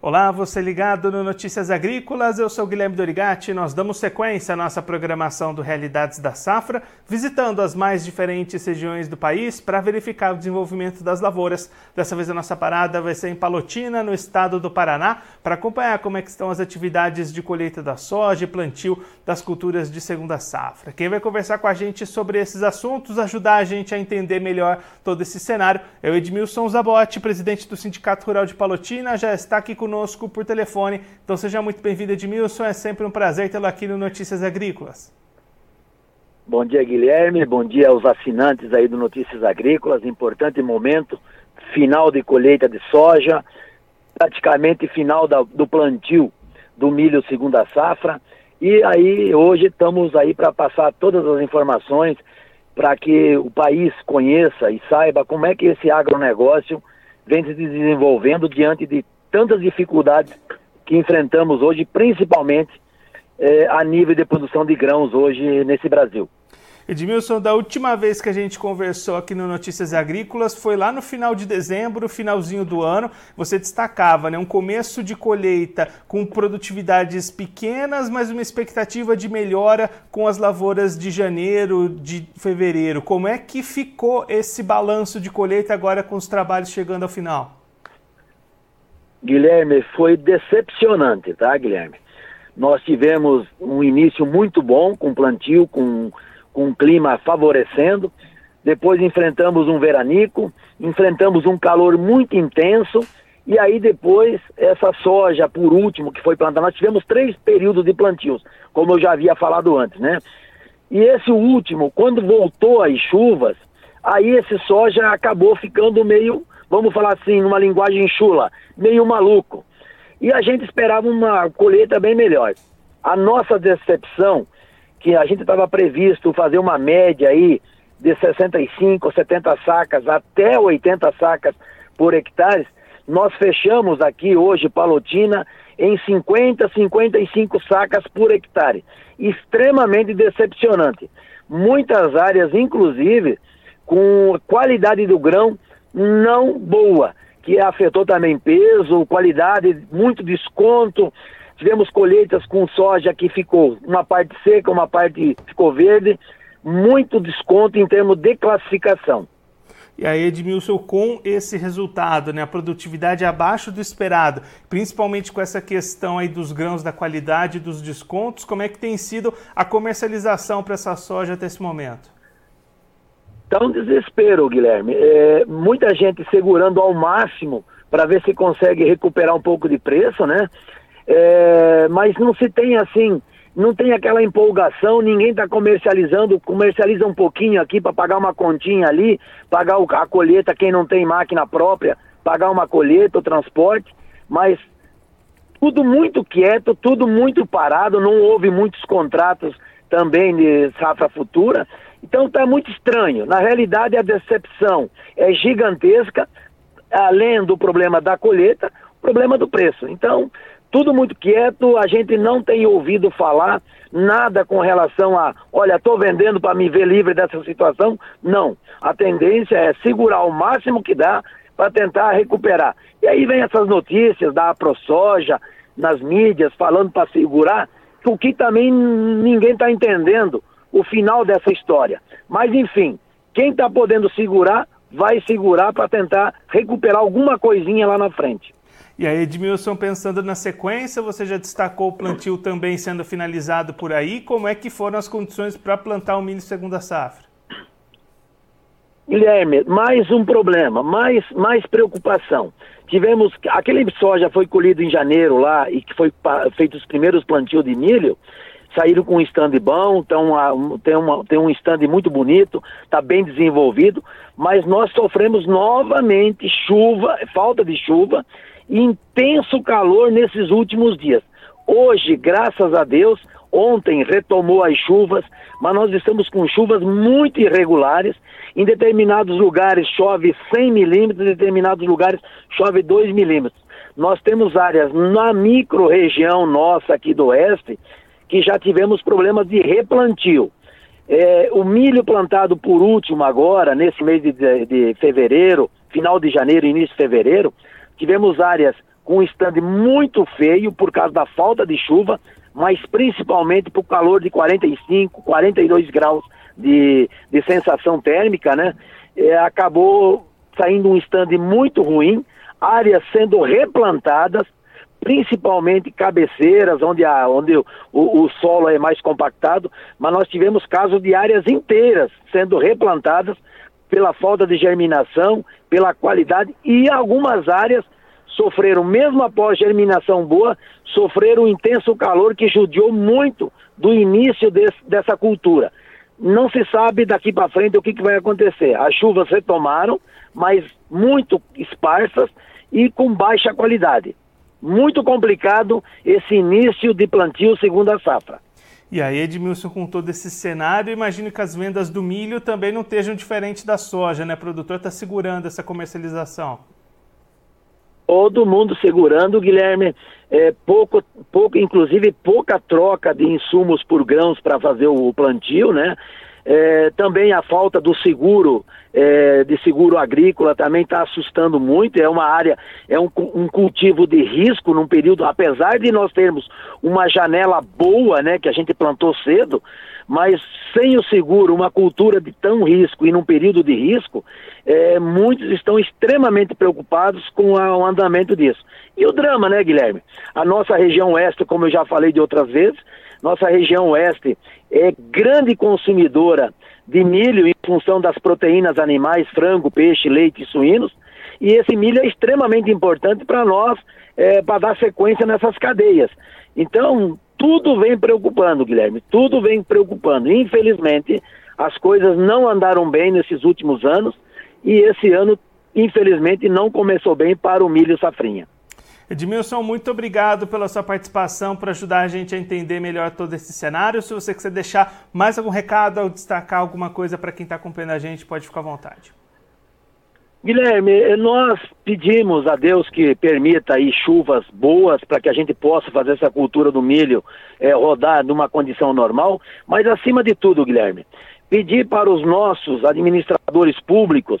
Olá, você ligado no Notícias Agrícolas, eu sou Guilherme Dorigati. Nós damos sequência à nossa programação do Realidades da Safra, visitando as mais diferentes regiões do país para verificar o desenvolvimento das lavouras. Dessa vez a nossa parada vai ser em Palotina, no estado do Paraná, para acompanhar como é estão as atividades de colheita da soja e plantio das culturas de segunda safra. Quem vai conversar com a gente sobre esses assuntos, ajudar a gente a entender melhor todo esse cenário, é o Edmilson Zabotti, presidente do Sindicato Rural de Palotina, já está aqui com conosco por telefone. Então seja muito bem-vindo, Edmilson. É sempre um prazer tê-lo aqui no Notícias Agrícolas. Bom dia, Guilherme. Bom dia aos assinantes aí do Notícias Agrícolas. Importante momento, final de colheita de soja, praticamente final da, do plantio do milho segunda safra. E aí hoje estamos aí para passar todas as informações para que o país conheça e saiba como é que esse agronegócio vem se desenvolvendo diante de tantas dificuldades que enfrentamos hoje, principalmente é, a nível de produção de grãos hoje nesse Brasil. Edmilson, da última vez que a gente conversou aqui no Notícias Agrícolas foi lá no final de dezembro, finalzinho do ano. Você destacava né, um começo de colheita com produtividades pequenas, mas uma expectativa de melhora com as lavouras de janeiro, de fevereiro. Como é que ficou esse balanço de colheita agora com os trabalhos chegando ao final? Guilherme, foi decepcionante, tá, Guilherme? Nós tivemos um início muito bom com plantio, com, com um clima favorecendo. Depois enfrentamos um veranico, enfrentamos um calor muito intenso. E aí depois, essa soja, por último, que foi plantada, nós tivemos três períodos de plantios, como eu já havia falado antes, né? E esse último, quando voltou as chuvas, aí esse soja acabou ficando meio vamos falar assim, numa linguagem chula, meio maluco. E a gente esperava uma colheita bem melhor. A nossa decepção, que a gente estava previsto fazer uma média aí de 65, 70 sacas até 80 sacas por hectare, nós fechamos aqui hoje Palotina em 50, 55 sacas por hectare. Extremamente decepcionante. Muitas áreas, inclusive, com qualidade do grão não boa, que afetou também peso, qualidade, muito desconto. Tivemos colheitas com soja que ficou uma parte seca, uma parte ficou verde, muito desconto em termos de classificação. E aí, Edmilson, com esse resultado, né, a produtividade abaixo do esperado, principalmente com essa questão aí dos grãos da qualidade, dos descontos, como é que tem sido a comercialização para essa soja até esse momento? Está um desespero, Guilherme. É, muita gente segurando ao máximo para ver se consegue recuperar um pouco de preço, né? É, mas não se tem assim, não tem aquela empolgação, ninguém está comercializando, comercializa um pouquinho aqui para pagar uma continha ali, pagar a colheita, quem não tem máquina própria, pagar uma colheita, o transporte, mas tudo muito quieto, tudo muito parado, não houve muitos contratos também de safra futura. Então está muito estranho. Na realidade, a decepção é gigantesca, além do problema da colheita, o problema do preço. Então, tudo muito quieto, a gente não tem ouvido falar nada com relação a, olha, estou vendendo para me ver livre dessa situação. Não. A tendência é segurar o máximo que dá para tentar recuperar. E aí vem essas notícias da ProSoja nas mídias falando para segurar, o que também ninguém está entendendo o final dessa história. Mas enfim, quem está podendo segurar, vai segurar para tentar recuperar alguma coisinha lá na frente. E aí, Edmilson, pensando na sequência, você já destacou o plantio também sendo finalizado por aí. Como é que foram as condições para plantar o milho segunda safra? Guilherme, mais um problema, mais, mais preocupação. Tivemos, aquele soja foi colhido em janeiro lá e que foi feito os primeiros plantios de milho, saíram com um stand bom, tão, tem, uma, tem um stand muito bonito, está bem desenvolvido, mas nós sofremos novamente chuva, falta de chuva e intenso calor nesses últimos dias. Hoje, graças a Deus, ontem retomou as chuvas, mas nós estamos com chuvas muito irregulares. Em determinados lugares chove 100 milímetros, em determinados lugares chove 2 milímetros. Nós temos áreas na micro-região nossa aqui do oeste que já tivemos problemas de replantio. É, o milho plantado por último agora, nesse mês de, de, fevereiro, final de janeiro, início de fevereiro, tivemos áreas com um stand muito feio por causa da falta de chuva, mas principalmente por calor de 45, 42 graus de, de sensação térmica, né? É, acabou saindo um stand muito ruim, áreas sendo replantadas, principalmente cabeceiras, onde, a, onde o, o, solo é mais compactado, mas nós tivemos casos de áreas inteiras sendo replantadas pela falta de germinação, pela qualidade, e algumas áreas sofreram, mesmo após germinação boa, sofreram um intenso calor que judiou muito do início desse, dessa cultura. Não se sabe daqui para frente o que, que vai acontecer. As chuvas retomaram, mas muito esparsas e com baixa qualidade. Muito complicado esse início de plantio segunda safra. E aí, Edmilson, com todo esse cenário, imagino que as vendas do milho também não estejam diferentes da soja, né? O produtor está segurando essa comercialização. Todo mundo segurando, Guilherme. É, pouco, pouco, inclusive pouca troca de insumos por grãos para fazer o plantio, né? É, também a falta do seguro, é, de seguro agrícola também está assustando muito. É uma área, é um, um, cultivo de risco num período, apesar de nós termos uma janela boa, né, que a gente plantou cedo, mas sem o seguro, uma cultura de tão risco e num período de risco, é, muitos estão extremamente preocupados com a, o andamento disso. E o drama, né, Guilherme? A nossa região oeste, como eu já falei de outras vezes, nossa região oeste é grande consumidora de milho em função das proteínas animais, frango, peixe, leite e suínos, e esse milho é extremamente importante para nós, é, para dar sequência nessas cadeias. Então, tudo vem preocupando, Guilherme, tudo vem preocupando. Infelizmente, as coisas não andaram bem nesses últimos anos, e esse ano, infelizmente, não começou bem para o milho safrinha. Edmilson, muito obrigado pela sua participação para ajudar a gente a entender melhor todo esse cenário. Se você quiser deixar mais algum recado ou destacar alguma coisa para quem está acompanhando a gente, pode ficar à vontade. Guilherme, nós pedimos a Deus que permita aí chuvas boas para que a gente possa fazer essa cultura do milho é, rodar numa condição normal, mas acima de tudo, Guilherme, pedir para os nossos administradores públicos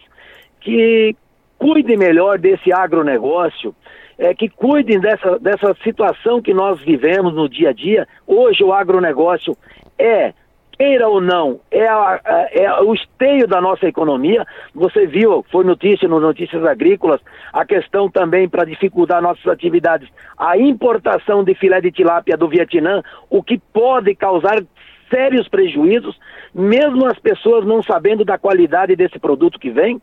que cuidem melhor desse agronegócio, é, que cuidem dessa, dessa situação que nós vivemos no dia a dia. Hoje o agronegócio é queira ou não, é, a, é, o esteio da nossa economia. Você viu, foi notícia no Notícias Agrícolas, a questão também para dificultar nossas atividades, a importação de filé de tilápia do Vietnã, o que pode causar sérios prejuízos, mesmo as pessoas não sabendo da qualidade desse produto que vem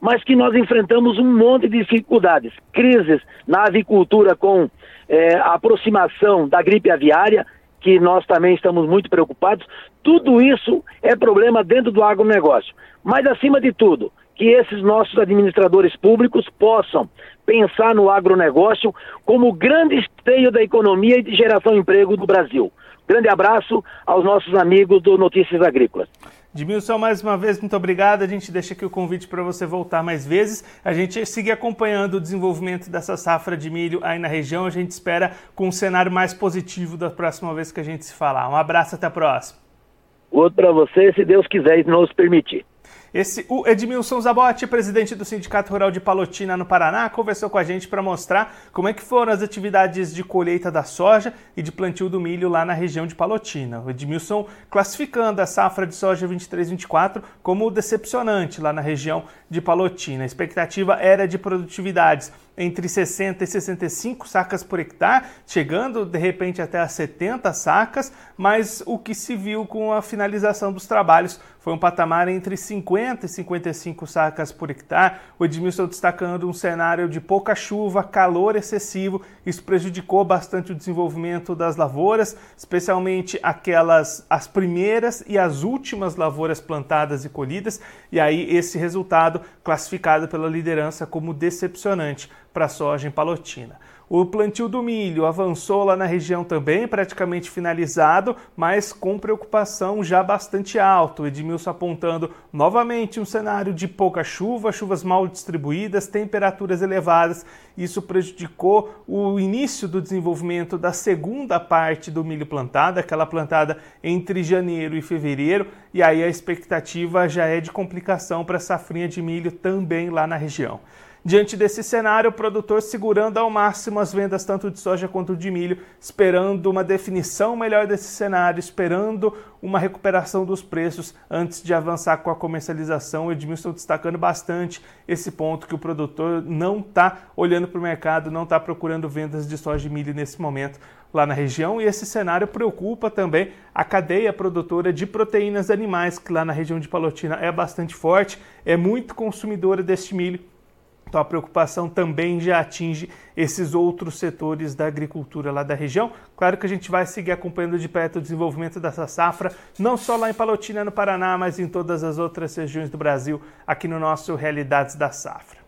mas que nós enfrentamos um monte de dificuldades. Crises na avicultura com é, a aproximação da gripe aviária, que nós também estamos muito preocupados. Tudo isso é problema dentro do agronegócio. Mas, acima de tudo, que esses nossos administradores públicos possam pensar no agronegócio como grande esteio da economia e de geração de emprego do Brasil. Grande abraço aos nossos amigos do Notícias Agrícolas. Edmilson, mais uma vez, muito obrigado. A gente deixa aqui o convite para você voltar mais vezes. A gente seguir acompanhando o desenvolvimento dessa safra de milho aí na região. A gente espera com um cenário mais positivo da próxima vez que a gente se falar. Um abraço, até a próxima. Outro para você, se Deus quiser e nos permitir. Esse, o Edmilson Zabotti, presidente do Sindicato Rural de Palotina, no Paraná, conversou com a gente para mostrar como é que foram as atividades de colheita da soja e de plantio do milho lá na região de Palotina. O Edmilson classificando a safra de soja 23-24 como decepcionante lá na região de Palotina. A expectativa era de produtividades entre 60 e 65 sacas por hectare, chegando de repente até a 70 sacas, mas o que se viu com a finalização dos trabalhos foi um patamar entre 50 e 55 sacas por hectare. O Edmilson destacando um cenário de pouca chuva, calor excessivo, isso prejudicou bastante o desenvolvimento das lavouras, especialmente aquelas as primeiras e as últimas lavouras plantadas e colhidas, e aí esse resultado classificado pela liderança como decepcionante para a soja em Palotina. O plantio do milho avançou lá na região também, praticamente finalizado, mas com preocupação já bastante alta. O Edmilson apontando novamente um cenário de pouca chuva, chuvas mal distribuídas, temperaturas elevadas. Isso prejudicou o início do desenvolvimento da segunda parte do milho plantado, aquela plantada entre janeiro e fevereiro, e aí a expectativa já é de complicação para a safrinha de milho também lá na região. Diante desse cenário, o produtor segurando ao máximo as vendas tanto de soja quanto de milho, esperando uma definição melhor desse cenário, esperando uma recuperação dos preços antes de avançar com a comercialização. O Edmilson destacando bastante esse ponto que o produtor não está olhando para o mercado, não está procurando vendas de soja e milho nesse momento lá na região e esse cenário preocupa também a cadeia produtora de proteínas animais, que lá na região de Palotina é bastante forte, é muito consumidora deste milho então a preocupação também já atinge esses outros setores da agricultura lá da região. Claro que a gente vai seguir acompanhando de perto o desenvolvimento dessa safra, não só lá em Palotina, no Paraná, mas em todas as outras regiões do Brasil, aqui no nosso Realidades da Safra.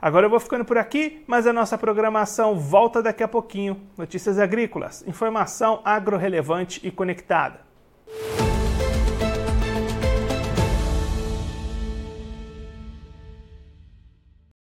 Agora eu vou ficando por aqui, mas a nossa programação volta daqui a pouquinho. Notícias agrícolas, informação agro relevante e conectada.